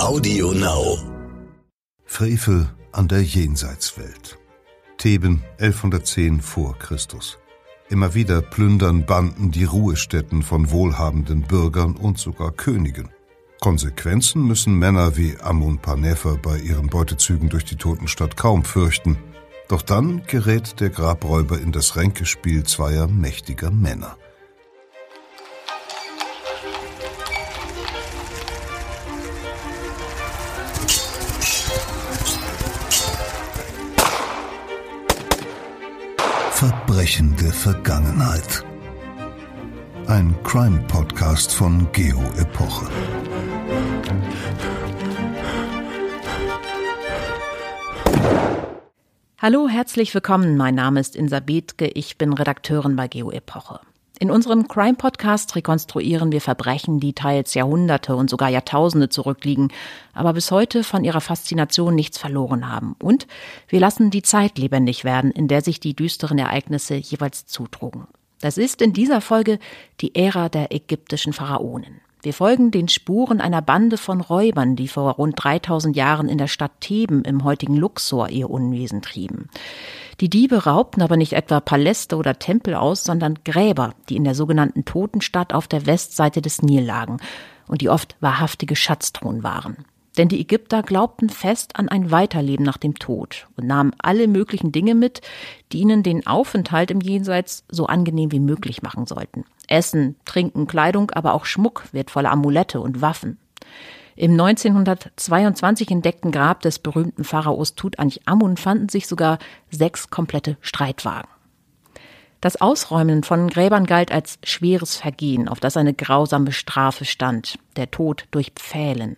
Audio Now. Frevel an der Jenseitswelt. Theben 1110 vor Christus. Immer wieder plündern Banden die Ruhestätten von wohlhabenden Bürgern und sogar Königen. Konsequenzen müssen Männer wie Amun Panefer bei ihren Beutezügen durch die Totenstadt kaum fürchten. Doch dann gerät der Grabräuber in das Ränkespiel zweier mächtiger Männer. Verbrechende Vergangenheit. Ein Crime-Podcast von Geo Epoche. Hallo, herzlich willkommen. Mein Name ist Insa Bethke. Ich bin Redakteurin bei Geo Epoche. In unserem Crime Podcast rekonstruieren wir Verbrechen, die teils Jahrhunderte und sogar Jahrtausende zurückliegen, aber bis heute von ihrer Faszination nichts verloren haben. Und wir lassen die Zeit lebendig werden, in der sich die düsteren Ereignisse jeweils zutrugen. Das ist in dieser Folge die Ära der ägyptischen Pharaonen. Wir folgen den Spuren einer Bande von Räubern, die vor rund 3000 Jahren in der Stadt Theben im heutigen Luxor ihr Unwesen trieben. Die Diebe raubten aber nicht etwa Paläste oder Tempel aus, sondern Gräber, die in der sogenannten Totenstadt auf der Westseite des Nil lagen und die oft wahrhaftige Schatztruhen waren. Denn die Ägypter glaubten fest an ein Weiterleben nach dem Tod und nahmen alle möglichen Dinge mit, die ihnen den Aufenthalt im Jenseits so angenehm wie möglich machen sollten. Essen, Trinken, Kleidung, aber auch Schmuck, wertvolle Amulette und Waffen. Im 1922 entdeckten Grab des berühmten Pharaos Tutanchamun fanden sich sogar sechs komplette Streitwagen. Das Ausräumen von Gräbern galt als schweres Vergehen, auf das eine grausame Strafe stand, der Tod durch Pfählen.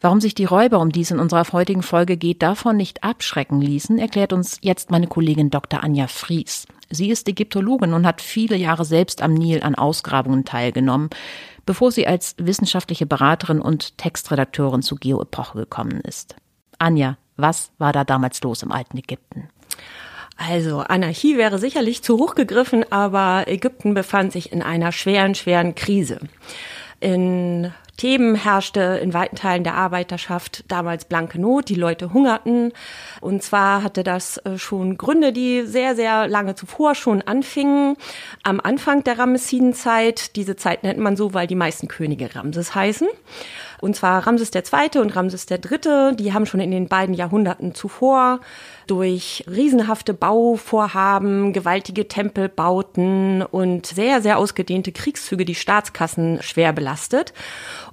Warum sich die Räuber, um die es in unserer heutigen Folge geht, davon nicht abschrecken ließen, erklärt uns jetzt meine Kollegin Dr. Anja Fries. Sie ist Ägyptologin und hat viele Jahre selbst am Nil an Ausgrabungen teilgenommen, bevor sie als wissenschaftliche Beraterin und Textredakteurin zu Geo-Epoche gekommen ist. Anja, was war da damals los im alten Ägypten? Also Anarchie wäre sicherlich zu hoch gegriffen, aber Ägypten befand sich in einer schweren, schweren Krise. In Theben herrschte in weiten Teilen der Arbeiterschaft damals blanke Not, die Leute hungerten. Und zwar hatte das äh, schon Gründe, die sehr, sehr lange zuvor schon anfingen. Am Anfang der Ramessidenzeit, diese Zeit nennt man so, weil die meisten Könige Ramses heißen. Und zwar Ramses II. und Ramses III., die haben schon in den beiden Jahrhunderten zuvor durch riesenhafte Bauvorhaben, gewaltige Tempelbauten und sehr, sehr ausgedehnte Kriegszüge die Staatskassen schwer belastet.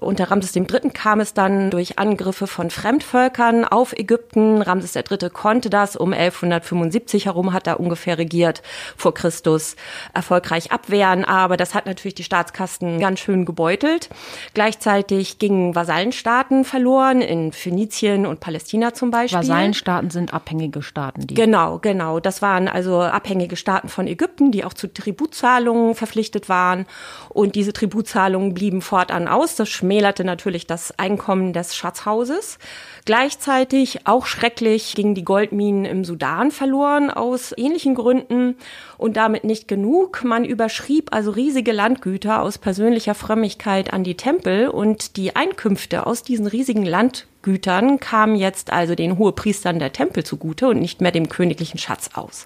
Unter Ramses III. kam es dann durch Angriffe von Fremdvölkern auf Ägypten. Ramses III. konnte das um 1175 herum, hat er ungefähr regiert, vor Christus erfolgreich abwehren. Aber das hat natürlich die Staatskassen ganz schön gebeutelt. Gleichzeitig gingen Vasallenstaaten verloren, in Phönizien und Palästina zum Beispiel. Vasallenstaaten sind abhängige Staaten. Die genau, genau. Das waren also abhängige Staaten von Ägypten, die auch zu Tributzahlungen verpflichtet waren. Und diese Tributzahlungen blieben fortan aus. Das schmälerte natürlich das Einkommen des Schatzhauses. Gleichzeitig, auch schrecklich, gingen die Goldminen im Sudan verloren aus ähnlichen Gründen und damit nicht genug. Man überschrieb also riesige Landgüter aus persönlicher Frömmigkeit an die Tempel und die Einkünfte aus diesen riesigen Landgütern kamen jetzt also den Hohepriestern der Tempel zugute und nicht mehr dem königlichen Schatz aus.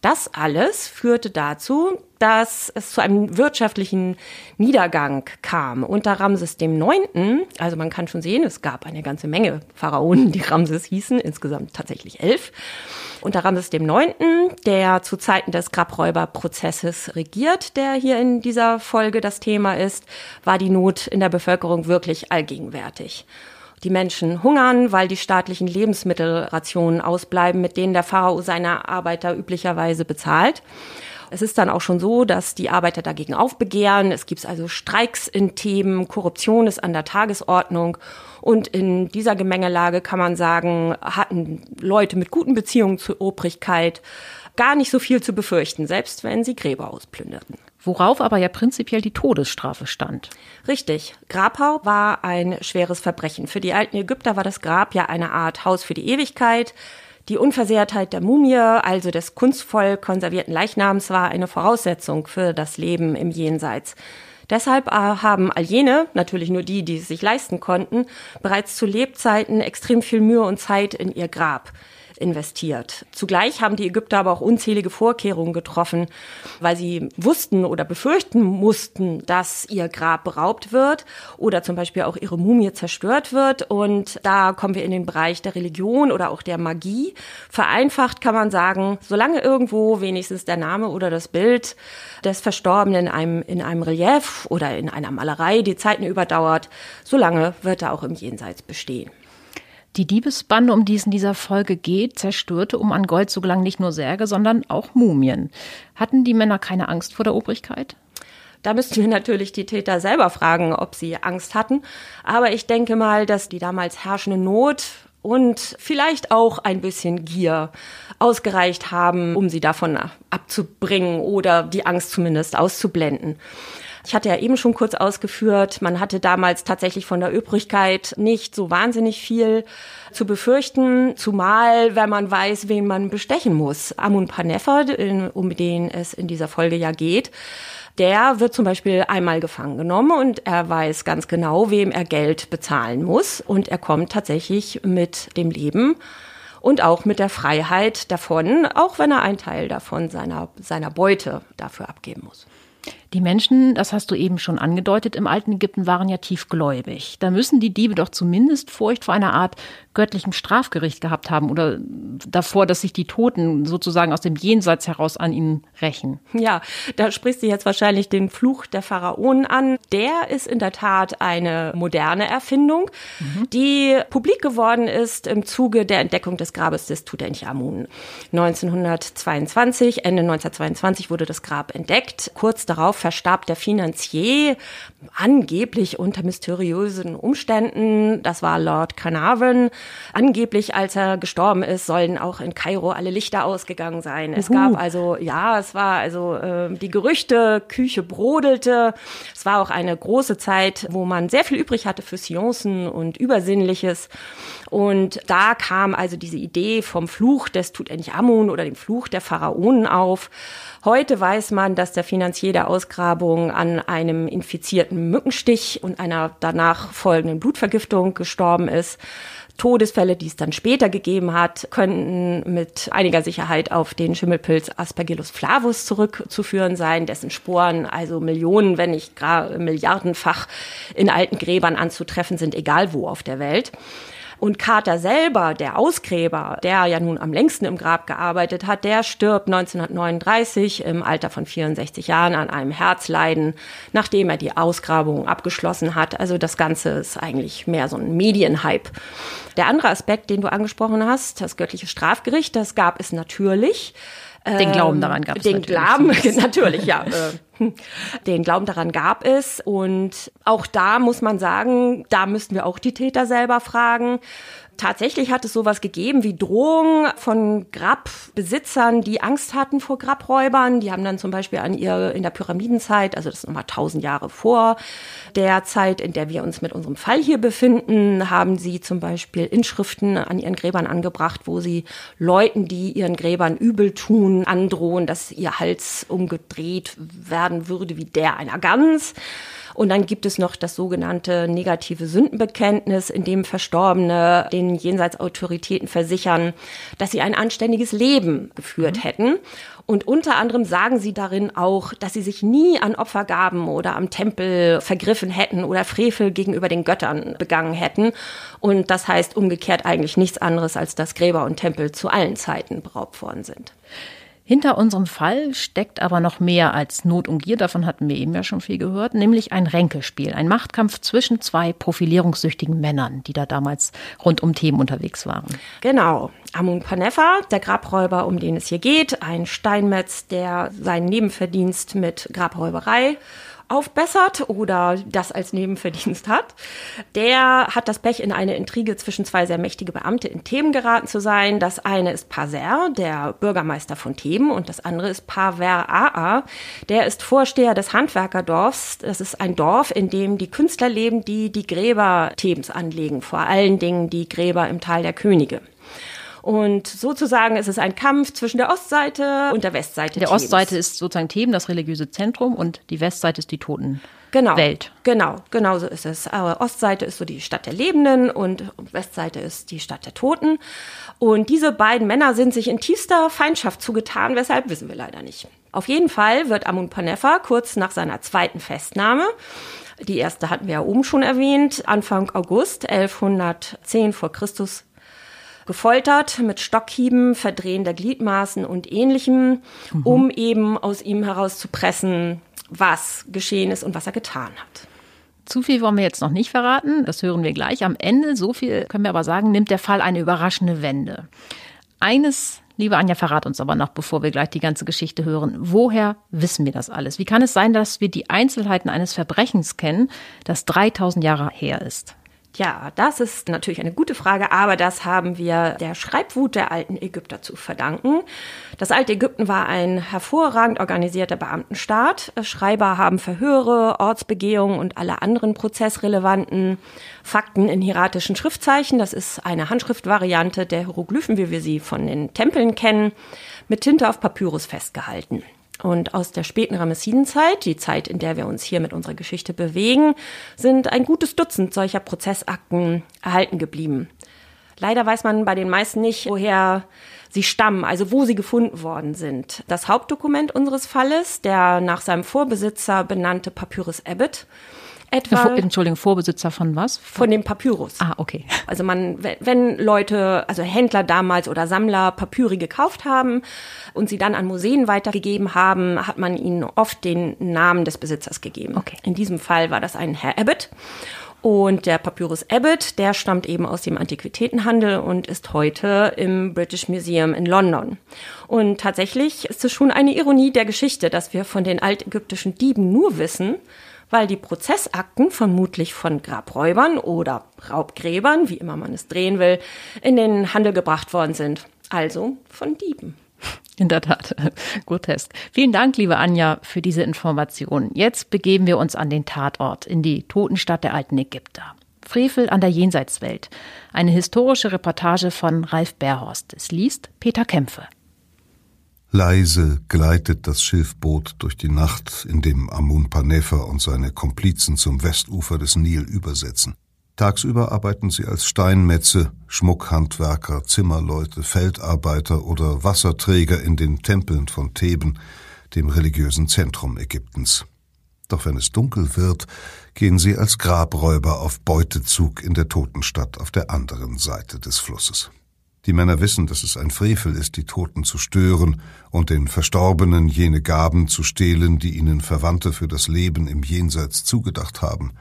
Das alles führte dazu, dass es zu einem wirtschaftlichen Niedergang kam. Unter Ramses Neunten, also man kann schon sehen, es gab eine ganze Menge Pharaonen, die Ramses hießen, insgesamt tatsächlich elf. Unter Ramses dem Neunten, der zu Zeiten des Grabräuberprozesses regiert, der hier in dieser Folge das Thema ist, war die Not in der Bevölkerung wirklich allgegenwärtig. Die Menschen hungern, weil die staatlichen Lebensmittelrationen ausbleiben, mit denen der Pharao seine Arbeiter üblicherweise bezahlt. Es ist dann auch schon so, dass die Arbeiter dagegen aufbegehren. Es gibt also Streiks in Themen, Korruption ist an der Tagesordnung. Und in dieser Gemengelage kann man sagen, hatten Leute mit guten Beziehungen zur Obrigkeit gar nicht so viel zu befürchten, selbst wenn sie Gräber ausplünderten. Worauf aber ja prinzipiell die Todesstrafe stand. Richtig. Grabhau war ein schweres Verbrechen. Für die alten Ägypter war das Grab ja eine Art Haus für die Ewigkeit. Die Unversehrtheit der Mumie, also des kunstvoll konservierten Leichnams, war eine Voraussetzung für das Leben im Jenseits. Deshalb äh, haben all jene, natürlich nur die, die es sich leisten konnten, bereits zu Lebzeiten extrem viel Mühe und Zeit in ihr Grab investiert. Zugleich haben die Ägypter aber auch unzählige Vorkehrungen getroffen, weil sie wussten oder befürchten mussten, dass ihr Grab beraubt wird oder zum Beispiel auch ihre Mumie zerstört wird. Und da kommen wir in den Bereich der Religion oder auch der Magie. Vereinfacht kann man sagen, solange irgendwo wenigstens der Name oder das Bild des Verstorbenen in einem, in einem Relief oder in einer Malerei die Zeiten überdauert, solange wird er auch im Jenseits bestehen. Die Diebesbande, um die es in dieser Folge geht, zerstörte um an Gold so gelang nicht nur Särge, sondern auch Mumien. Hatten die Männer keine Angst vor der Obrigkeit? Da müssten wir natürlich die Täter selber fragen, ob sie Angst hatten. Aber ich denke mal, dass die damals herrschende Not und vielleicht auch ein bisschen Gier ausgereicht haben, um sie davon abzubringen oder die Angst zumindest auszublenden. Ich hatte ja eben schon kurz ausgeführt, man hatte damals tatsächlich von der Übrigkeit nicht so wahnsinnig viel zu befürchten, zumal wenn man weiß, wen man bestechen muss. Amun Panefer, um den es in dieser Folge ja geht, der wird zum Beispiel einmal gefangen genommen und er weiß ganz genau, wem er Geld bezahlen muss und er kommt tatsächlich mit dem Leben und auch mit der Freiheit davon, auch wenn er einen Teil davon seiner, seiner Beute dafür abgeben muss. Die Menschen, das hast du eben schon angedeutet, im alten Ägypten waren ja tiefgläubig. Da müssen die Diebe doch zumindest Furcht vor einer Art göttlichem Strafgericht gehabt haben oder davor, dass sich die Toten sozusagen aus dem Jenseits heraus an ihnen rächen. Ja, da sprichst du jetzt wahrscheinlich den Fluch der Pharaonen an. Der ist in der Tat eine moderne Erfindung, mhm. die publik geworden ist im Zuge der Entdeckung des Grabes des Tutanchamun. 1922, Ende 1922 wurde das Grab entdeckt. Kurz darauf verstarb der Finanzier angeblich unter mysteriösen Umständen. Das war Lord Carnarvon. Angeblich, als er gestorben ist, sollen auch in Kairo alle Lichter ausgegangen sein. Es gab also, ja, es war also äh, die Gerüchte, Küche brodelte. Es war auch eine große Zeit, wo man sehr viel übrig hatte für Seancen und Übersinnliches. Und da kam also diese Idee vom Fluch des Tutanchamun oder dem Fluch der Pharaonen auf. Heute weiß man, dass der Finanzier der Ausgrabung an einem infizierten Mückenstich und einer danach folgenden Blutvergiftung gestorben ist. Todesfälle, die es dann später gegeben hat, könnten mit einiger Sicherheit auf den Schimmelpilz Aspergillus flavus zurückzuführen sein, dessen Sporen also Millionen, wenn nicht gar milliardenfach in alten Gräbern anzutreffen sind, egal wo auf der Welt. Und Carter selber, der Ausgräber, der ja nun am längsten im Grab gearbeitet hat, der stirbt 1939 im Alter von 64 Jahren an einem Herzleiden, nachdem er die Ausgrabung abgeschlossen hat. Also das Ganze ist eigentlich mehr so ein Medienhype. Der andere Aspekt, den du angesprochen hast, das göttliche Strafgericht, das gab es natürlich. Den Glauben daran gab es Den Glauben, natürlich, ja. Äh, den Glauben daran gab es. Und auch da muss man sagen, da müssten wir auch die Täter selber fragen. Tatsächlich hat es sowas gegeben wie Drohungen von Grabbesitzern, die Angst hatten vor Grabräubern. Die haben dann zum Beispiel an ihr in der Pyramidenzeit, also das ist nochmal tausend Jahre vor der Zeit, in der wir uns mit unserem Fall hier befinden, haben sie zum Beispiel Inschriften an ihren Gräbern angebracht, wo sie Leuten, die ihren Gräbern übel tun, androhen, dass ihr Hals umgedreht werden würde wie der einer Gans. Und dann gibt es noch das sogenannte negative Sündenbekenntnis, in dem Verstorbene den Jenseitsautoritäten versichern, dass sie ein anständiges Leben geführt mhm. hätten. Und unter anderem sagen sie darin auch, dass sie sich nie an Opfergaben oder am Tempel vergriffen hätten oder Frevel gegenüber den Göttern begangen hätten. Und das heißt umgekehrt eigentlich nichts anderes, als dass Gräber und Tempel zu allen Zeiten beraubt worden sind. Hinter unserem Fall steckt aber noch mehr als Not und Gier, davon hatten wir eben ja schon viel gehört, nämlich ein Ränkespiel, ein Machtkampf zwischen zwei profilierungssüchtigen Männern, die da damals rund um Themen unterwegs waren. Genau. Amun Panefa, der Grabräuber, um den es hier geht, ein Steinmetz, der seinen Nebenverdienst mit Grabräuberei aufbessert oder das als Nebenverdienst hat. Der hat das Pech, in eine Intrige zwischen zwei sehr mächtige Beamte in Themen geraten zu sein. Das eine ist Paser, der Bürgermeister von Themen, und das andere ist Paver Aa, der ist Vorsteher des Handwerkerdorfs. Das ist ein Dorf, in dem die Künstler leben, die die Gräber Thebens anlegen, vor allen Dingen die Gräber im Tal der Könige. Und sozusagen ist es ein Kampf zwischen der Ostseite und der Westseite. Der Ostseite ist sozusagen Theben, das religiöse Zentrum, und die Westseite ist die Toten. genau, Welt. Genau, genau so ist es. Aber Ostseite ist so die Stadt der Lebenden und Westseite ist die Stadt der Toten. Und diese beiden Männer sind sich in tiefster Feindschaft zugetan, weshalb wissen wir leider nicht. Auf jeden Fall wird Amun Panefa kurz nach seiner zweiten Festnahme die erste hatten wir ja oben schon erwähnt, Anfang August 1110 vor Christus gefoltert mit Stockhieben, Verdrehen der Gliedmaßen und ähnlichem, mhm. um eben aus ihm herauszupressen, was geschehen ist und was er getan hat. Zu viel wollen wir jetzt noch nicht verraten, das hören wir gleich. Am Ende, so viel können wir aber sagen, nimmt der Fall eine überraschende Wende. Eines Liebe Anja, verrat uns aber noch, bevor wir gleich die ganze Geschichte hören. Woher wissen wir das alles? Wie kann es sein, dass wir die Einzelheiten eines Verbrechens kennen, das 3000 Jahre her ist? Ja, das ist natürlich eine gute Frage, aber das haben wir der Schreibwut der alten Ägypter zu verdanken. Das alte Ägypten war ein hervorragend organisierter Beamtenstaat. Schreiber haben Verhöre, Ortsbegehungen und alle anderen prozessrelevanten Fakten in hieratischen Schriftzeichen. Das ist eine Handschriftvariante der Hieroglyphen, wie wir sie von den Tempeln kennen, mit Tinte auf Papyrus festgehalten. Und aus der späten Ramessidenzeit, die Zeit, in der wir uns hier mit unserer Geschichte bewegen, sind ein gutes Dutzend solcher Prozessakten erhalten geblieben. Leider weiß man bei den meisten nicht, woher sie stammen, also wo sie gefunden worden sind. Das Hauptdokument unseres Falles, der nach seinem Vorbesitzer benannte Papyrus Abbott, etwa. Entschuldigung, Vorbesitzer von was? Von dem Papyrus. Ah, okay. Also man, wenn Leute, also Händler damals oder Sammler Papyri gekauft haben und sie dann an Museen weitergegeben haben, hat man ihnen oft den Namen des Besitzers gegeben. Okay. In diesem Fall war das ein Herr Abbott. Und der Papyrus Abbott, der stammt eben aus dem Antiquitätenhandel und ist heute im British Museum in London. Und tatsächlich ist es schon eine Ironie der Geschichte, dass wir von den altägyptischen Dieben nur wissen, weil die Prozessakten vermutlich von Grabräubern oder Raubgräbern, wie immer man es drehen will, in den Handel gebracht worden sind. Also von Dieben. In der Tat, grotesk. Vielen Dank, liebe Anja, für diese Informationen. Jetzt begeben wir uns an den Tatort, in die Totenstadt der alten Ägypter. Frevel an der Jenseitswelt. Eine historische Reportage von Ralf Berhorst. Es liest Peter Kämpfe. Leise gleitet das Schiffboot durch die Nacht, in dem Amun Panefa und seine Komplizen zum Westufer des Nil übersetzen. Tagsüber arbeiten sie als Steinmetze, Schmuckhandwerker, Zimmerleute, Feldarbeiter oder Wasserträger in den Tempeln von Theben, dem religiösen Zentrum Ägyptens. Doch wenn es dunkel wird, gehen sie als Grabräuber auf Beutezug in der Totenstadt auf der anderen Seite des Flusses. Die Männer wissen, dass es ein Frevel ist, die Toten zu stören und den Verstorbenen jene Gaben zu stehlen, die ihnen Verwandte für das Leben im Jenseits zugedacht haben.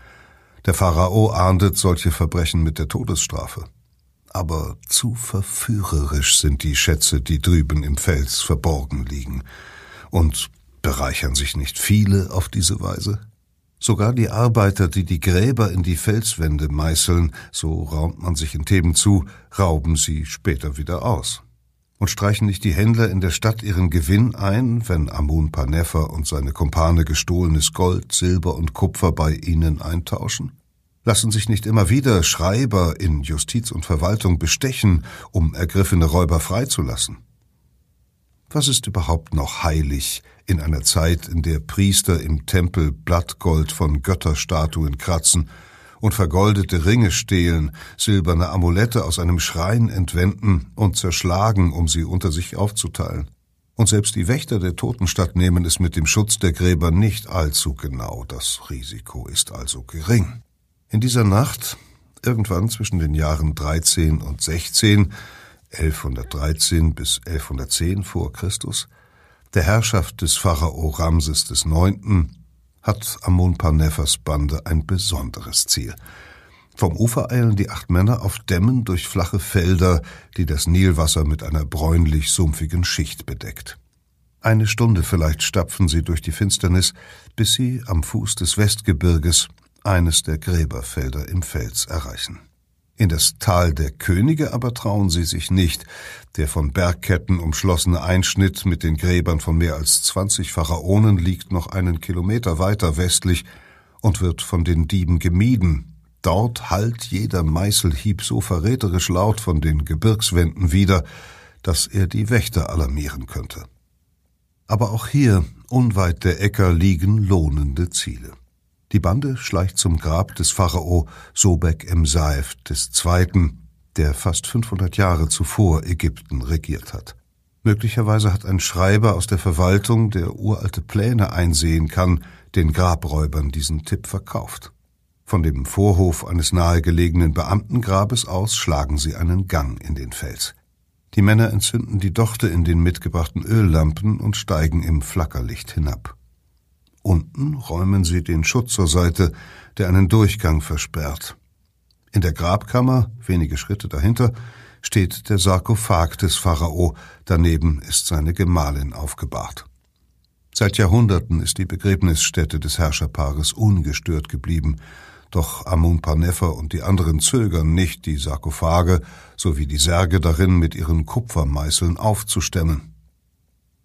Der Pharao ahndet solche Verbrechen mit der Todesstrafe. Aber zu verführerisch sind die Schätze, die drüben im Fels verborgen liegen. Und bereichern sich nicht viele auf diese Weise? Sogar die Arbeiter, die die Gräber in die Felswände meißeln, so raumt man sich in Theben zu, rauben sie später wieder aus. Und streichen nicht die Händler in der Stadt ihren Gewinn ein, wenn Amun Panefa und seine Kumpane gestohlenes Gold, Silber und Kupfer bei ihnen eintauschen? Lassen sich nicht immer wieder Schreiber in Justiz und Verwaltung bestechen, um ergriffene Räuber freizulassen? Was ist überhaupt noch heilig in einer Zeit, in der Priester im Tempel Blattgold von Götterstatuen kratzen und vergoldete Ringe stehlen, silberne Amulette aus einem Schrein entwenden und zerschlagen, um sie unter sich aufzuteilen? Und selbst die Wächter der Totenstadt nehmen es mit dem Schutz der Gräber nicht allzu genau. Das Risiko ist also gering. In dieser Nacht, irgendwann zwischen den Jahren 13 und 16, 1113 bis 1110 vor Christus, der Herrschaft des Pharao Ramses IX., hat Amun Parnefers Bande ein besonderes Ziel. Vom Ufer eilen die acht Männer auf Dämmen durch flache Felder, die das Nilwasser mit einer bräunlich-sumpfigen Schicht bedeckt. Eine Stunde vielleicht stapfen sie durch die Finsternis, bis sie am Fuß des Westgebirges eines der Gräberfelder im Fels erreichen. In das Tal der Könige aber trauen sie sich nicht. Der von Bergketten umschlossene Einschnitt mit den Gräbern von mehr als zwanzig Pharaonen liegt noch einen Kilometer weiter westlich und wird von den Dieben gemieden. Dort hallt jeder Meißelhieb so verräterisch laut von den Gebirgswänden wieder, dass er die Wächter alarmieren könnte. Aber auch hier, unweit der Äcker, liegen lohnende Ziele. Die Bande schleicht zum Grab des Pharao Sobek im Saif II., der fast 500 Jahre zuvor Ägypten regiert hat. Möglicherweise hat ein Schreiber aus der Verwaltung, der uralte Pläne einsehen kann, den Grabräubern diesen Tipp verkauft. Von dem Vorhof eines nahegelegenen Beamtengrabes aus schlagen sie einen Gang in den Fels. Die Männer entzünden die Dochte in den mitgebrachten Öllampen und steigen im Flackerlicht hinab. Unten räumen sie den Schutt zur Seite, der einen Durchgang versperrt. In der Grabkammer, wenige Schritte dahinter, steht der Sarkophag des Pharao, daneben ist seine Gemahlin aufgebahrt. Seit Jahrhunderten ist die Begräbnisstätte des Herrscherpaares ungestört geblieben, doch Amun Panefer und die anderen zögern nicht, die Sarkophage sowie die Särge darin mit ihren Kupfermeißeln aufzustemmen.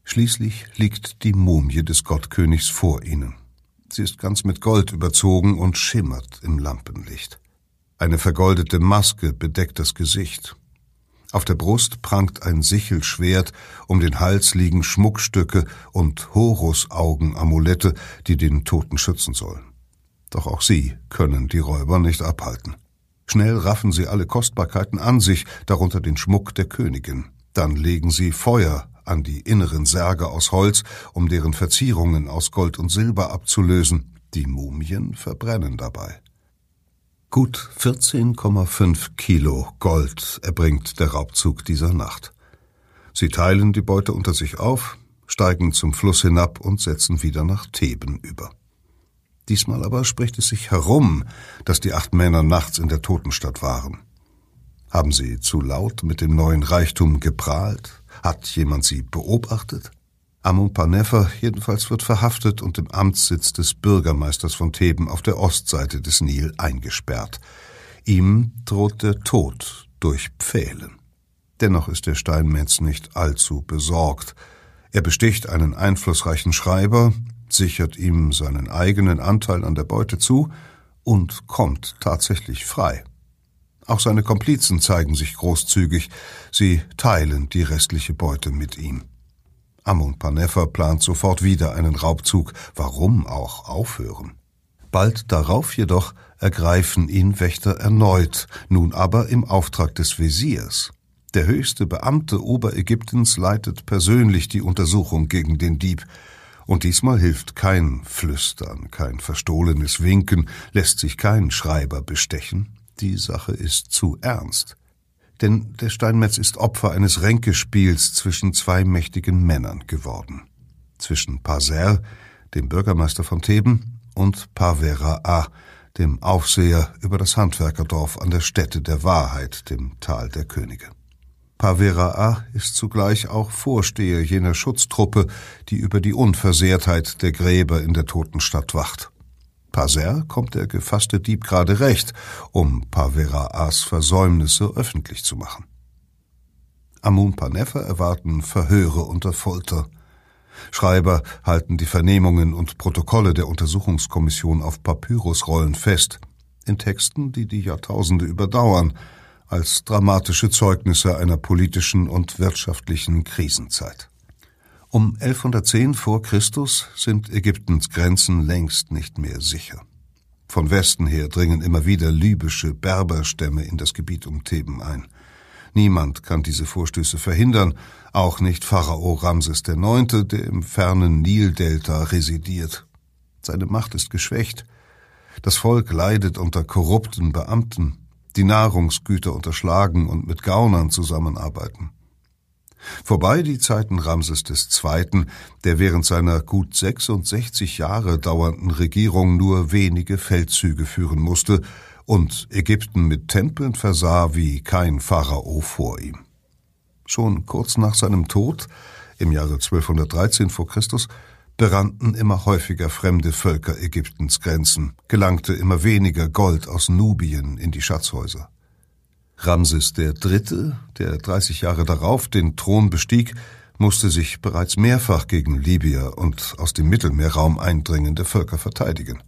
Schließlich liegt die Mumie des Gottkönigs vor ihnen. Sie ist ganz mit Gold überzogen und schimmert im Lampenlicht. Eine vergoldete Maske bedeckt das Gesicht. Auf der Brust prangt ein Sichelschwert, um den Hals liegen Schmuckstücke und Horusaugenamulette, die den Toten schützen sollen. Doch auch sie können die Räuber nicht abhalten. Schnell raffen sie alle Kostbarkeiten an sich, darunter den Schmuck der Königin. Dann legen sie Feuer an die inneren Särge aus Holz, um deren Verzierungen aus Gold und Silber abzulösen. Die Mumien verbrennen dabei. Gut 14,5 Kilo Gold erbringt der Raubzug dieser Nacht. Sie teilen die Beute unter sich auf, steigen zum Fluss hinab und setzen wieder nach Theben über. Diesmal aber spricht es sich herum, dass die acht Männer nachts in der Totenstadt waren. Haben sie zu laut mit dem neuen Reichtum geprahlt? Hat jemand sie beobachtet? Amun Panefer jedenfalls wird verhaftet und im Amtssitz des Bürgermeisters von Theben auf der Ostseite des Nil eingesperrt. Ihm droht der Tod durch Pfählen. Dennoch ist der Steinmetz nicht allzu besorgt. Er besticht einen einflussreichen Schreiber, sichert ihm seinen eigenen Anteil an der Beute zu und kommt tatsächlich frei. Auch seine Komplizen zeigen sich großzügig, sie teilen die restliche Beute mit ihm. Amun Panefer plant sofort wieder einen Raubzug, warum auch aufhören? Bald darauf jedoch ergreifen ihn Wächter erneut, nun aber im Auftrag des Wesirs. Der höchste Beamte Oberägyptens leitet persönlich die Untersuchung gegen den Dieb, und diesmal hilft kein Flüstern, kein verstohlenes Winken, lässt sich kein Schreiber bestechen. Die Sache ist zu ernst. Denn der Steinmetz ist Opfer eines Ränkespiels zwischen zwei mächtigen Männern geworden. Zwischen Paser, dem Bürgermeister von Theben, und Pavera A, dem Aufseher über das Handwerkerdorf an der Stätte der Wahrheit, dem Tal der Könige. Paveraa ist zugleich auch Vorsteher jener Schutztruppe, die über die Unversehrtheit der Gräber in der Totenstadt wacht. Paser kommt der gefasste Dieb gerade recht, um Paveraas Versäumnisse öffentlich zu machen. Amun Panefer erwarten Verhöre unter Folter. Schreiber halten die Vernehmungen und Protokolle der Untersuchungskommission auf Papyrusrollen fest, in Texten, die die Jahrtausende überdauern, als dramatische Zeugnisse einer politischen und wirtschaftlichen Krisenzeit. Um 1110 vor Christus sind Ägyptens Grenzen längst nicht mehr sicher. Von Westen her dringen immer wieder libysche Berberstämme in das Gebiet um Theben ein. Niemand kann diese Vorstöße verhindern, auch nicht Pharao Ramses IX., der im fernen Nildelta residiert. Seine Macht ist geschwächt. Das Volk leidet unter korrupten Beamten, die Nahrungsgüter unterschlagen und mit Gaunern zusammenarbeiten. Vorbei die Zeiten Ramses II., der während seiner gut 66 Jahre dauernden Regierung nur wenige Feldzüge führen musste und Ägypten mit Tempeln versah wie kein Pharao vor ihm. Schon kurz nach seinem Tod, im Jahre 1213 vor Christus, berannten immer häufiger fremde Völker Ägyptens Grenzen, gelangte immer weniger Gold aus Nubien in die Schatzhäuser. Ramses III., der 30 Jahre darauf den Thron bestieg, musste sich bereits mehrfach gegen Libyer und aus dem Mittelmeerraum eindringende Völker verteidigen.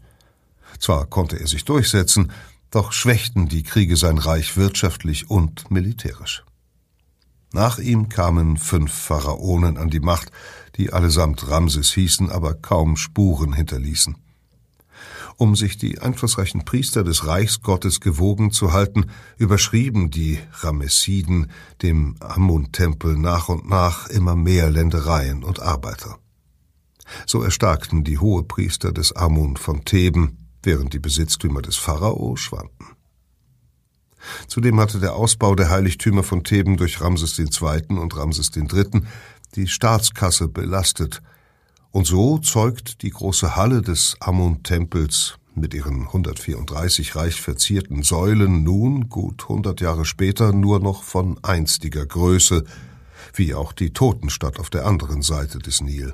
Zwar konnte er sich durchsetzen, doch schwächten die Kriege sein Reich wirtschaftlich und militärisch. Nach ihm kamen fünf Pharaonen an die Macht, die allesamt Ramses hießen, aber kaum Spuren hinterließen. Um sich die einflussreichen Priester des Reichsgottes gewogen zu halten, überschrieben die Ramessiden dem Amun-Tempel nach und nach immer mehr Ländereien und Arbeiter. So erstarkten die Hohepriester des Amun von Theben, während die Besitztümer des Pharao schwanden. Zudem hatte der Ausbau der Heiligtümer von Theben durch Ramses II. und Ramses III. die Staatskasse belastet – und so zeugt die große Halle des Amun-Tempels mit ihren 134 reich verzierten Säulen nun, gut 100 Jahre später, nur noch von einstiger Größe, wie auch die Totenstadt auf der anderen Seite des Nil.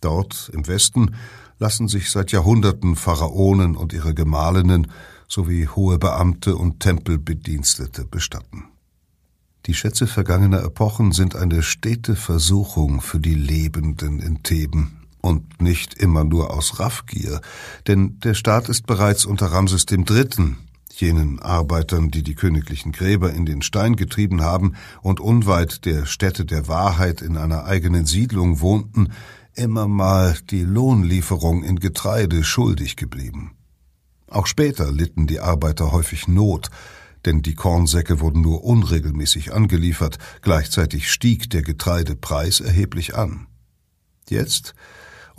Dort im Westen lassen sich seit Jahrhunderten Pharaonen und ihre Gemahlinnen sowie hohe Beamte und Tempelbedienstete bestatten. Die Schätze vergangener Epochen sind eine stete Versuchung für die Lebenden in Theben, und nicht immer nur aus Raffgier, denn der Staat ist bereits unter Ramses III., jenen Arbeitern, die die königlichen Gräber in den Stein getrieben haben und unweit der Stätte der Wahrheit in einer eigenen Siedlung wohnten, immer mal die Lohnlieferung in Getreide schuldig geblieben. Auch später litten die Arbeiter häufig Not, denn die Kornsäcke wurden nur unregelmäßig angeliefert, gleichzeitig stieg der Getreidepreis erheblich an. Jetzt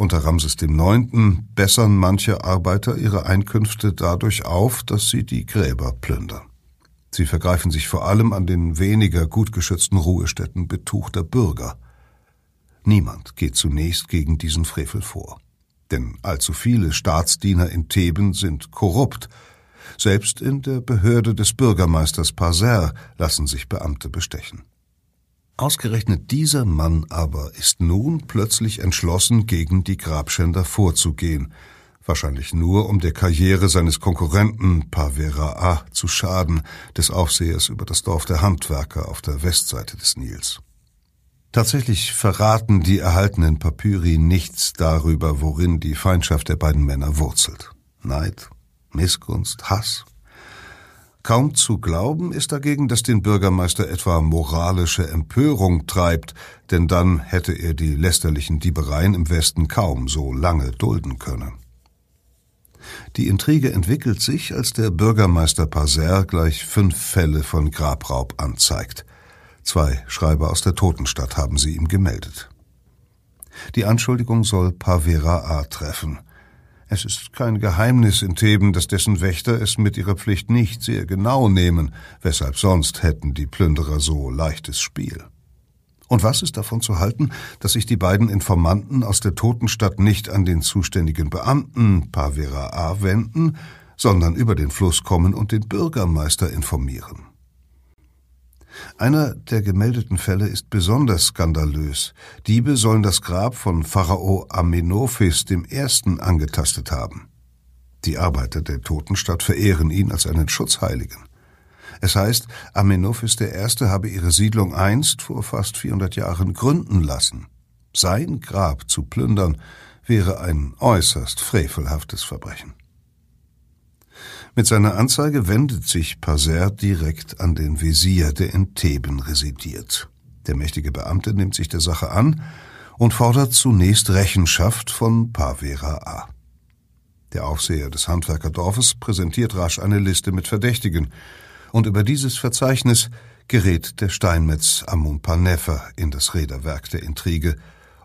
unter Ramses IX. bessern manche Arbeiter ihre Einkünfte dadurch auf, dass sie die Gräber plündern. Sie vergreifen sich vor allem an den weniger gut geschützten Ruhestätten betuchter Bürger. Niemand geht zunächst gegen diesen Frevel vor. Denn allzu viele Staatsdiener in Theben sind korrupt. Selbst in der Behörde des Bürgermeisters Parser lassen sich Beamte bestechen. Ausgerechnet dieser Mann aber ist nun plötzlich entschlossen, gegen die Grabschänder vorzugehen, wahrscheinlich nur um der Karriere seines Konkurrenten Pavera A zu schaden, des Aufsehers über das Dorf der Handwerker auf der Westseite des Nils. Tatsächlich verraten die erhaltenen Papyri nichts darüber, worin die Feindschaft der beiden Männer wurzelt. Neid, Missgunst, Hass, Kaum zu glauben ist dagegen, dass den Bürgermeister etwa moralische Empörung treibt, denn dann hätte er die lästerlichen Diebereien im Westen kaum so lange dulden können. Die Intrige entwickelt sich, als der Bürgermeister Parser gleich fünf Fälle von Grabraub anzeigt. Zwei Schreiber aus der Totenstadt haben sie ihm gemeldet. Die Anschuldigung soll Pavera A treffen – es ist kein Geheimnis in Theben, dass dessen Wächter es mit ihrer Pflicht nicht sehr genau nehmen, weshalb sonst hätten die Plünderer so leichtes Spiel. Und was ist davon zu halten, dass sich die beiden Informanten aus der Totenstadt nicht an den zuständigen Beamten Pavera A wenden, sondern über den Fluss kommen und den Bürgermeister informieren? Einer der gemeldeten Fälle ist besonders skandalös. Diebe sollen das Grab von Pharao Amenophis I. angetastet haben. Die Arbeiter der Totenstadt verehren ihn als einen Schutzheiligen. Es heißt, Amenophis I. habe ihre Siedlung einst vor fast 400 Jahren gründen lassen. Sein Grab zu plündern wäre ein äußerst frevelhaftes Verbrechen. Mit seiner Anzeige wendet sich Paser direkt an den Visier, der in Theben residiert. Der mächtige Beamte nimmt sich der Sache an und fordert zunächst Rechenschaft von Pavera A. Der Aufseher des Handwerkerdorfes präsentiert rasch eine Liste mit Verdächtigen, und über dieses Verzeichnis gerät der Steinmetz Amun Panefer in das Räderwerk der Intrige,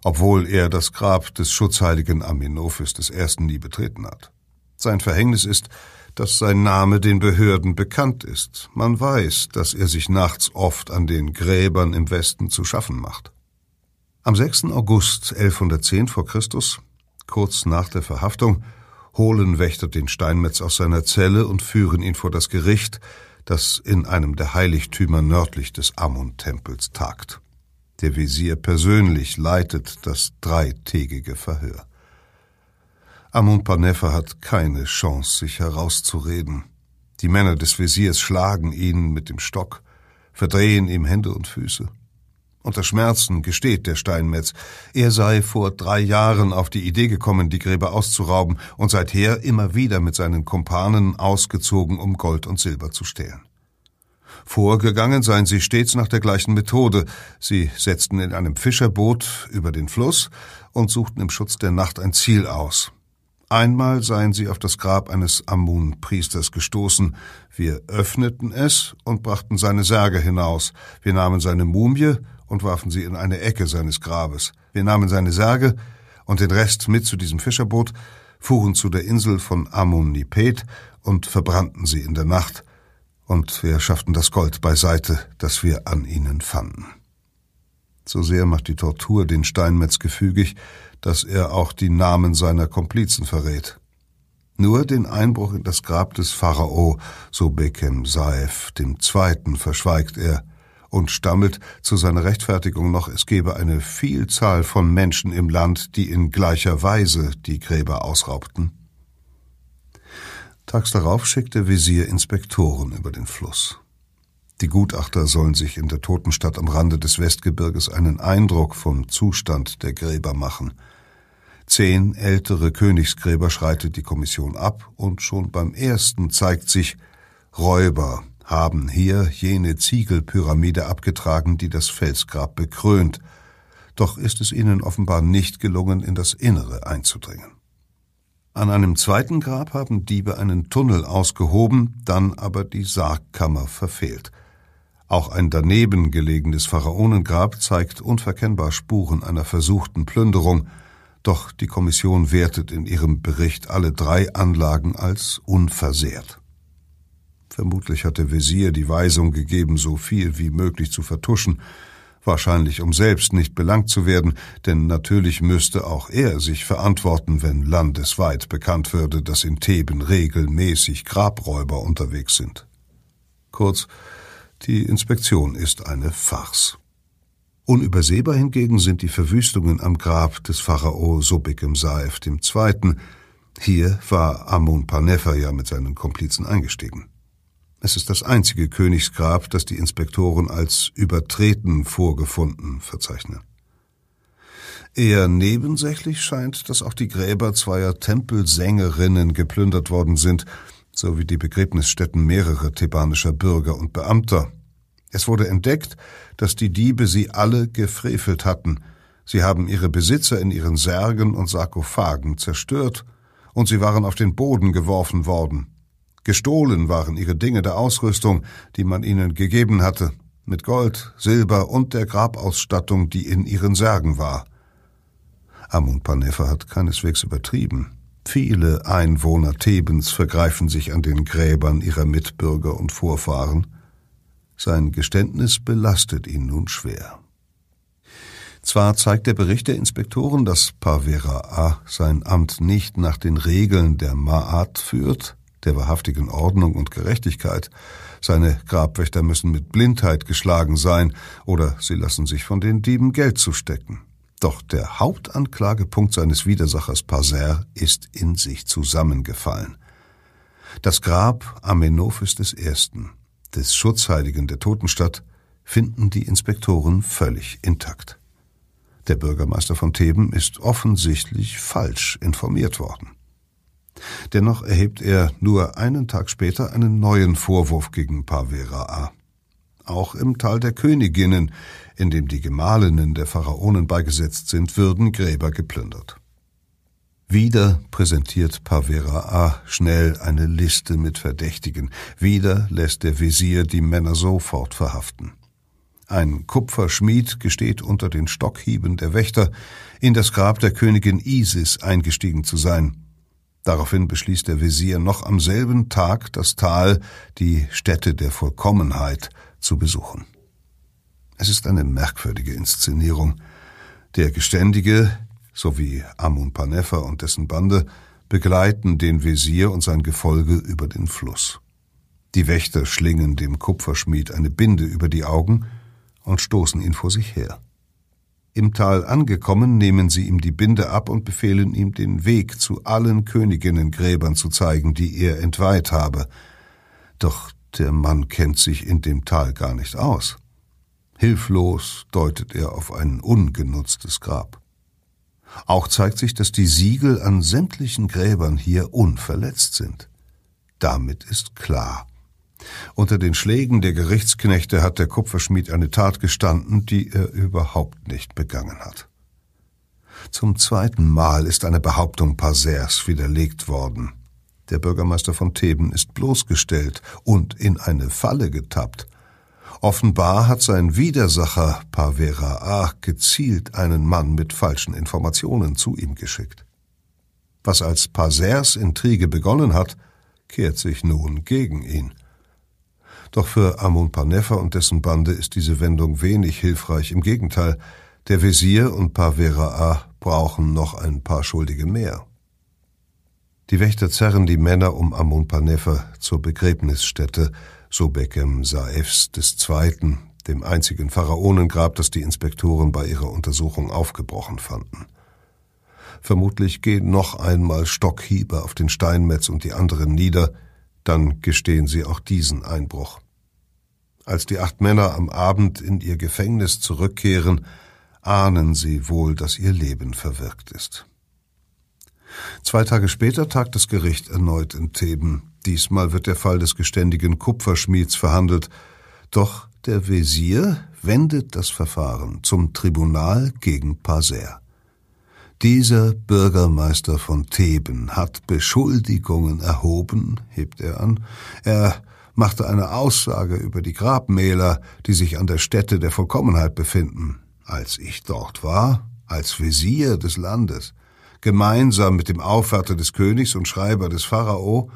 obwohl er das Grab des schutzheiligen Amenophis Ersten nie betreten hat. Sein Verhängnis ist, dass sein Name den Behörden bekannt ist. Man weiß, dass er sich nachts oft an den Gräbern im Westen zu schaffen macht. Am 6. August 1110 vor Christus, kurz nach der Verhaftung, holen Wächter den Steinmetz aus seiner Zelle und führen ihn vor das Gericht, das in einem der Heiligtümer nördlich des Ammon-Tempels tagt. Der Visier persönlich leitet das dreitägige Verhör. Amun Panefa hat keine Chance, sich herauszureden. Die Männer des Visiers schlagen ihn mit dem Stock, verdrehen ihm Hände und Füße. Unter Schmerzen gesteht der Steinmetz, er sei vor drei Jahren auf die Idee gekommen, die Gräber auszurauben und seither immer wieder mit seinen Kumpanen ausgezogen, um Gold und Silber zu stehlen. Vorgegangen seien sie stets nach der gleichen Methode. Sie setzten in einem Fischerboot über den Fluss und suchten im Schutz der Nacht ein Ziel aus. Einmal seien sie auf das Grab eines Amun-Priesters gestoßen. Wir öffneten es und brachten seine Särge hinaus. Wir nahmen seine Mumie und warfen sie in eine Ecke seines Grabes. Wir nahmen seine Särge und den Rest mit zu diesem Fischerboot, fuhren zu der Insel von Amun-Nipet und verbrannten sie in der Nacht. Und wir schafften das Gold beiseite, das wir an ihnen fanden. So sehr macht die Tortur den Steinmetz gefügig, dass er auch die Namen seiner Komplizen verrät. Nur den Einbruch in das Grab des Pharao Sobekem Saef II. verschweigt er und stammelt zu seiner Rechtfertigung noch, es gebe eine Vielzahl von Menschen im Land, die in gleicher Weise die Gräber ausraubten. Tags darauf schickt der Visier Inspektoren über den Fluss. Die Gutachter sollen sich in der Totenstadt am Rande des Westgebirges einen Eindruck vom Zustand der Gräber machen. Zehn ältere Königsgräber schreitet die Kommission ab und schon beim ersten zeigt sich, Räuber haben hier jene Ziegelpyramide abgetragen, die das Felsgrab bekrönt, doch ist es ihnen offenbar nicht gelungen, in das Innere einzudringen. An einem zweiten Grab haben Diebe einen Tunnel ausgehoben, dann aber die Sargkammer verfehlt. Auch ein daneben gelegenes Pharaonengrab zeigt unverkennbar Spuren einer versuchten Plünderung, doch die Kommission wertet in ihrem Bericht alle drei Anlagen als unversehrt. Vermutlich hat der Visier die Weisung gegeben, so viel wie möglich zu vertuschen, wahrscheinlich um selbst nicht belangt zu werden, denn natürlich müsste auch er sich verantworten, wenn landesweit bekannt würde, dass in Theben regelmäßig Grabräuber unterwegs sind. Kurz, die Inspektion ist eine Farce. Unübersehbar hingegen sind die Verwüstungen am Grab des Pharao Sobekem Saef II. Hier war Amun Panefer ja mit seinen Komplizen eingestiegen. Es ist das einzige Königsgrab, das die Inspektoren als übertreten vorgefunden verzeichnen. Eher nebensächlich scheint, dass auch die Gräber zweier Tempelsängerinnen geplündert worden sind, sowie die Begräbnisstätten mehrerer thebanischer Bürger und Beamter. Es wurde entdeckt, dass die Diebe sie alle gefrevelt hatten. Sie haben ihre Besitzer in ihren Särgen und Sarkophagen zerstört, und sie waren auf den Boden geworfen worden. Gestohlen waren ihre Dinge der Ausrüstung, die man ihnen gegeben hatte, mit Gold, Silber und der Grabausstattung, die in ihren Särgen war. Amun Panefa hat keineswegs übertrieben. Viele Einwohner Thebens vergreifen sich an den Gräbern ihrer Mitbürger und Vorfahren. Sein Geständnis belastet ihn nun schwer. Zwar zeigt der Bericht der Inspektoren, dass Pavera A sein Amt nicht nach den Regeln der Ma'at führt, der wahrhaftigen Ordnung und Gerechtigkeit. Seine Grabwächter müssen mit Blindheit geschlagen sein, oder sie lassen sich von den Dieben Geld zustecken. Doch der Hauptanklagepunkt seines Widersachers Paser ist in sich zusammengefallen. Das Grab Amenophis I., des Schutzheiligen der Totenstadt, finden die Inspektoren völlig intakt. Der Bürgermeister von Theben ist offensichtlich falsch informiert worden. Dennoch erhebt er nur einen Tag später einen neuen Vorwurf gegen Pavera A. Auch im Tal der Königinnen in dem die Gemahlinnen der Pharaonen beigesetzt sind, würden Gräber geplündert. Wieder präsentiert Pavera A schnell eine Liste mit Verdächtigen. Wieder lässt der Visier die Männer sofort verhaften. Ein Kupferschmied gesteht unter den Stockhieben der Wächter, in das Grab der Königin Isis eingestiegen zu sein. Daraufhin beschließt der Visier noch am selben Tag das Tal, die Stätte der Vollkommenheit, zu besuchen. Es ist eine merkwürdige Inszenierung. Der Geständige sowie Amun Panefa und dessen Bande begleiten den Wesir und sein Gefolge über den Fluss. Die Wächter schlingen dem Kupferschmied eine Binde über die Augen und stoßen ihn vor sich her. Im Tal angekommen, nehmen sie ihm die Binde ab und befehlen ihm, den Weg zu allen Königinnengräbern zu zeigen, die er entweiht habe. Doch der Mann kennt sich in dem Tal gar nicht aus. Hilflos deutet er auf ein ungenutztes Grab. Auch zeigt sich, dass die Siegel an sämtlichen Gräbern hier unverletzt sind. Damit ist klar. Unter den Schlägen der Gerichtsknechte hat der Kupferschmied eine Tat gestanden, die er überhaupt nicht begangen hat. Zum zweiten Mal ist eine Behauptung Pasers widerlegt worden. Der Bürgermeister von Theben ist bloßgestellt und in eine Falle getappt. Offenbar hat sein Widersacher Pavera A gezielt einen Mann mit falschen Informationen zu ihm geschickt. Was als Pasers Intrige begonnen hat, kehrt sich nun gegen ihn. Doch für Amun Panefa und dessen Bande ist diese Wendung wenig hilfreich. Im Gegenteil, der Wesir und Pavera A brauchen noch ein paar Schuldige mehr. Die Wächter zerren die Männer um Amun Panefa zur Begräbnisstätte Sobekem Saefs II., dem einzigen Pharaonengrab, das die Inspektoren bei ihrer Untersuchung aufgebrochen fanden. Vermutlich gehen noch einmal Stockhiebe auf den Steinmetz und die anderen nieder, dann gestehen sie auch diesen Einbruch. Als die acht Männer am Abend in ihr Gefängnis zurückkehren, ahnen sie wohl, dass ihr Leben verwirkt ist. Zwei Tage später tagt das Gericht erneut in Theben. Diesmal wird der Fall des geständigen Kupferschmieds verhandelt. Doch der Wesir wendet das Verfahren zum Tribunal gegen Paser. Dieser Bürgermeister von Theben hat Beschuldigungen erhoben, hebt er an. Er machte eine Aussage über die Grabmäler, die sich an der Stätte der Vollkommenheit befinden. Als ich dort war, als Wesir des Landes, gemeinsam mit dem Aufwärter des Königs und Schreiber des Pharao,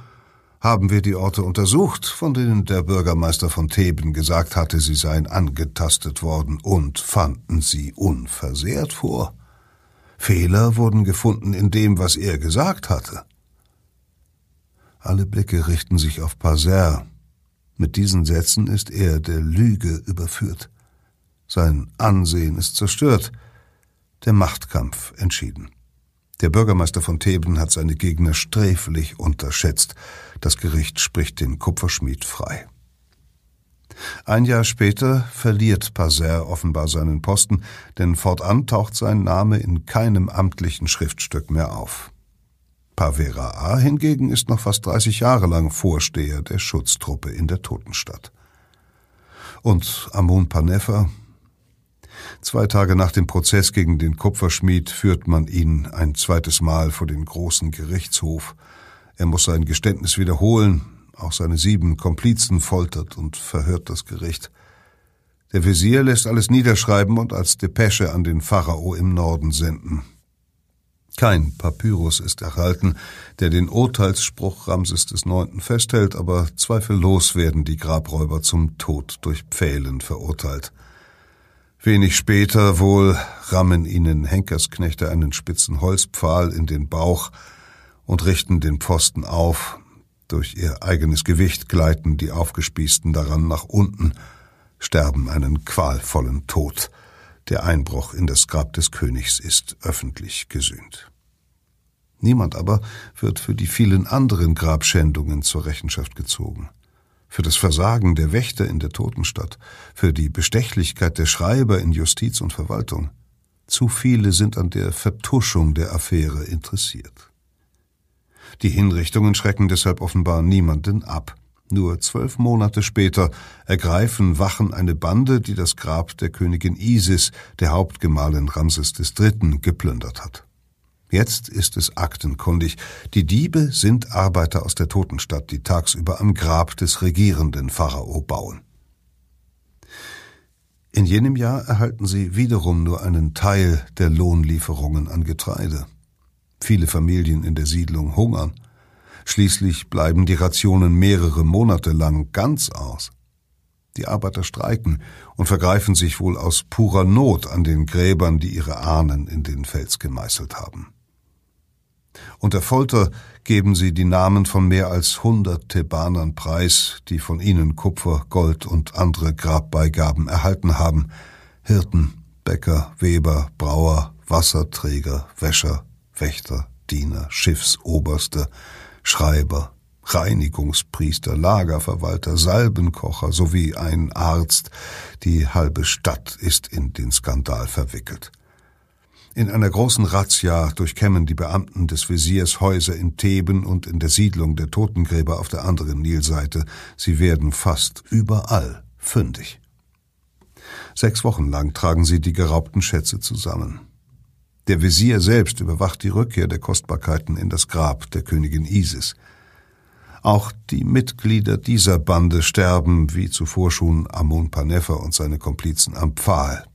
haben wir die Orte untersucht, von denen der Bürgermeister von Theben gesagt hatte, sie seien angetastet worden, und fanden sie unversehrt vor. Fehler wurden gefunden in dem, was er gesagt hatte. Alle Blicke richten sich auf Paser. Mit diesen Sätzen ist er der Lüge überführt. Sein Ansehen ist zerstört, der Machtkampf entschieden. Der Bürgermeister von Theben hat seine Gegner sträflich unterschätzt. Das Gericht spricht den Kupferschmied frei. Ein Jahr später verliert Paser offenbar seinen Posten, denn fortan taucht sein Name in keinem amtlichen Schriftstück mehr auf. Pavera A hingegen ist noch fast 30 Jahre lang Vorsteher der Schutztruppe in der Totenstadt. Und Amun Panefa? Zwei Tage nach dem Prozess gegen den Kupferschmied führt man ihn ein zweites Mal vor den großen Gerichtshof. Er muss sein Geständnis wiederholen, auch seine sieben Komplizen foltert und verhört das Gericht. Der Wesir lässt alles niederschreiben und als Depesche an den Pharao im Norden senden. Kein Papyrus ist erhalten, der den Urteilsspruch Ramses IX. festhält, aber zweifellos werden die Grabräuber zum Tod durch Pfählen verurteilt. Wenig später wohl rammen ihnen Henkersknechte einen spitzen Holzpfahl in den Bauch und richten den Pfosten auf, durch ihr eigenes Gewicht gleiten die Aufgespießten daran nach unten, sterben einen qualvollen Tod. Der Einbruch in das Grab des Königs ist öffentlich gesühnt. Niemand aber wird für die vielen anderen Grabschändungen zur Rechenschaft gezogen. Für das Versagen der Wächter in der Totenstadt, für die Bestechlichkeit der Schreiber in Justiz und Verwaltung. Zu viele sind an der Vertuschung der Affäre interessiert. Die Hinrichtungen schrecken deshalb offenbar niemanden ab. Nur zwölf Monate später ergreifen Wachen eine Bande, die das Grab der Königin Isis, der Hauptgemahlin Ramses III., geplündert hat. Jetzt ist es aktenkundig. Die Diebe sind Arbeiter aus der Totenstadt, die tagsüber am Grab des regierenden Pharao bauen. In jenem Jahr erhalten sie wiederum nur einen Teil der Lohnlieferungen an Getreide. Viele Familien in der Siedlung hungern. Schließlich bleiben die Rationen mehrere Monate lang ganz aus. Die Arbeiter streiken und vergreifen sich wohl aus purer Not an den Gräbern, die ihre Ahnen in den Fels gemeißelt haben. Unter Folter geben sie die Namen von mehr als hundert Thebanern preis, die von ihnen Kupfer, Gold und andere Grabbeigaben erhalten haben. Hirten, Bäcker, Weber, Brauer, Wasserträger, Wäscher, Wächter, Diener, Schiffsoberste, Schreiber, Reinigungspriester, Lagerverwalter, Salbenkocher sowie ein Arzt. Die halbe Stadt ist in den Skandal verwickelt. In einer großen Razzia durchkämmen die Beamten des Wesirs Häuser in Theben und in der Siedlung der Totengräber auf der anderen Nilseite. Sie werden fast überall fündig. Sechs Wochen lang tragen sie die geraubten Schätze zusammen. Der Visier selbst überwacht die Rückkehr der Kostbarkeiten in das Grab der Königin Isis. Auch die Mitglieder dieser Bande sterben, wie zuvor schon Amun Panefer und seine Komplizen am Pfahl.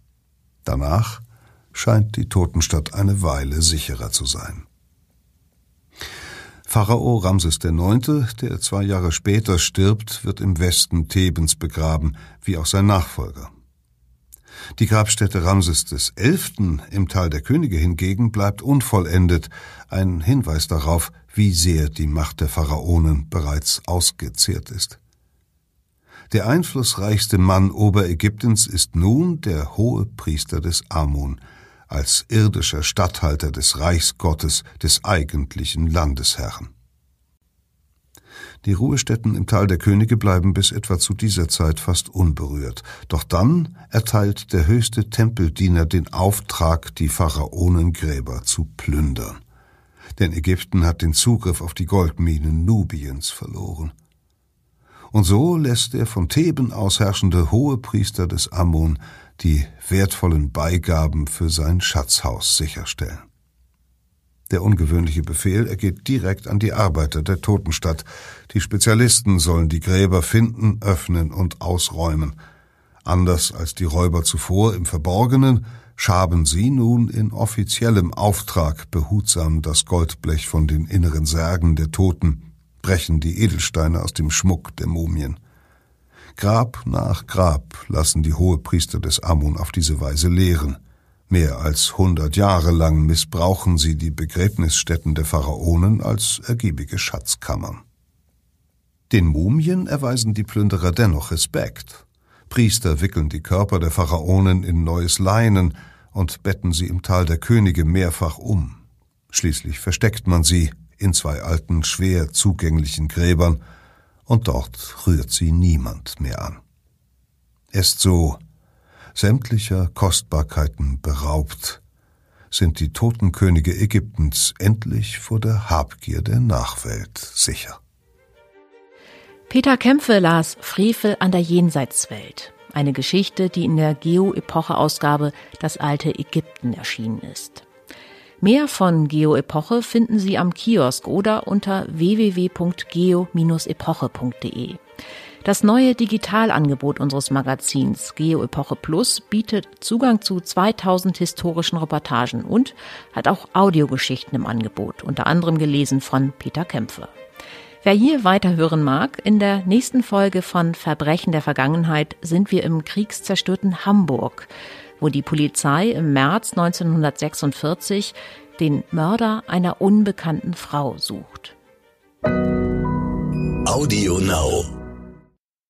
Danach scheint die Totenstadt eine Weile sicherer zu sein. Pharao Ramses IX., der zwei Jahre später stirbt, wird im Westen Thebens begraben, wie auch sein Nachfolger. Die Grabstätte Ramses XI. im Tal der Könige hingegen bleibt unvollendet, ein Hinweis darauf, wie sehr die Macht der Pharaonen bereits ausgezehrt ist. Der einflussreichste Mann Oberägyptens ist nun der hohe Priester des Amun, als irdischer Statthalter des Reichsgottes, des eigentlichen Landesherrn. Die Ruhestätten im Tal der Könige bleiben bis etwa zu dieser Zeit fast unberührt. Doch dann erteilt der höchste Tempeldiener den Auftrag, die Pharaonengräber zu plündern. Denn Ägypten hat den Zugriff auf die Goldminen Nubiens verloren. Und so lässt der von Theben aus herrschende Hohepriester des Ammon die wertvollen Beigaben für sein Schatzhaus sicherstellen. Der ungewöhnliche Befehl ergeht direkt an die Arbeiter der Totenstadt. Die Spezialisten sollen die Gräber finden, öffnen und ausräumen. Anders als die Räuber zuvor im Verborgenen, schaben sie nun in offiziellem Auftrag behutsam das Goldblech von den inneren Särgen der Toten, brechen die Edelsteine aus dem Schmuck der Mumien. Grab nach Grab lassen die Hohepriester des Amun auf diese Weise lehren. Mehr als hundert Jahre lang missbrauchen sie die Begräbnisstätten der Pharaonen als ergiebige Schatzkammern. Den Mumien erweisen die Plünderer dennoch Respekt. Priester wickeln die Körper der Pharaonen in neues Leinen und betten sie im Tal der Könige mehrfach um. Schließlich versteckt man sie in zwei alten, schwer zugänglichen Gräbern, und dort rührt sie niemand mehr an. Erst so, sämtlicher Kostbarkeiten beraubt, sind die Totenkönige Ägyptens endlich vor der Habgier der Nachwelt sicher. Peter Kämpfe las Frevel an der Jenseitswelt, eine Geschichte, die in der Geo-Epoche-Ausgabe Das alte Ägypten erschienen ist. Mehr von Geo-Epoche finden Sie am Kiosk oder unter www.geo-epoche.de. Das neue Digitalangebot unseres Magazins GeoEpoche Plus bietet Zugang zu 2000 historischen Reportagen und hat auch Audiogeschichten im Angebot, unter anderem gelesen von Peter Kämpfe. Wer hier weiterhören mag, in der nächsten Folge von Verbrechen der Vergangenheit sind wir im kriegszerstörten Hamburg, wo die Polizei im März 1946 den Mörder einer unbekannten Frau sucht. Audio Now.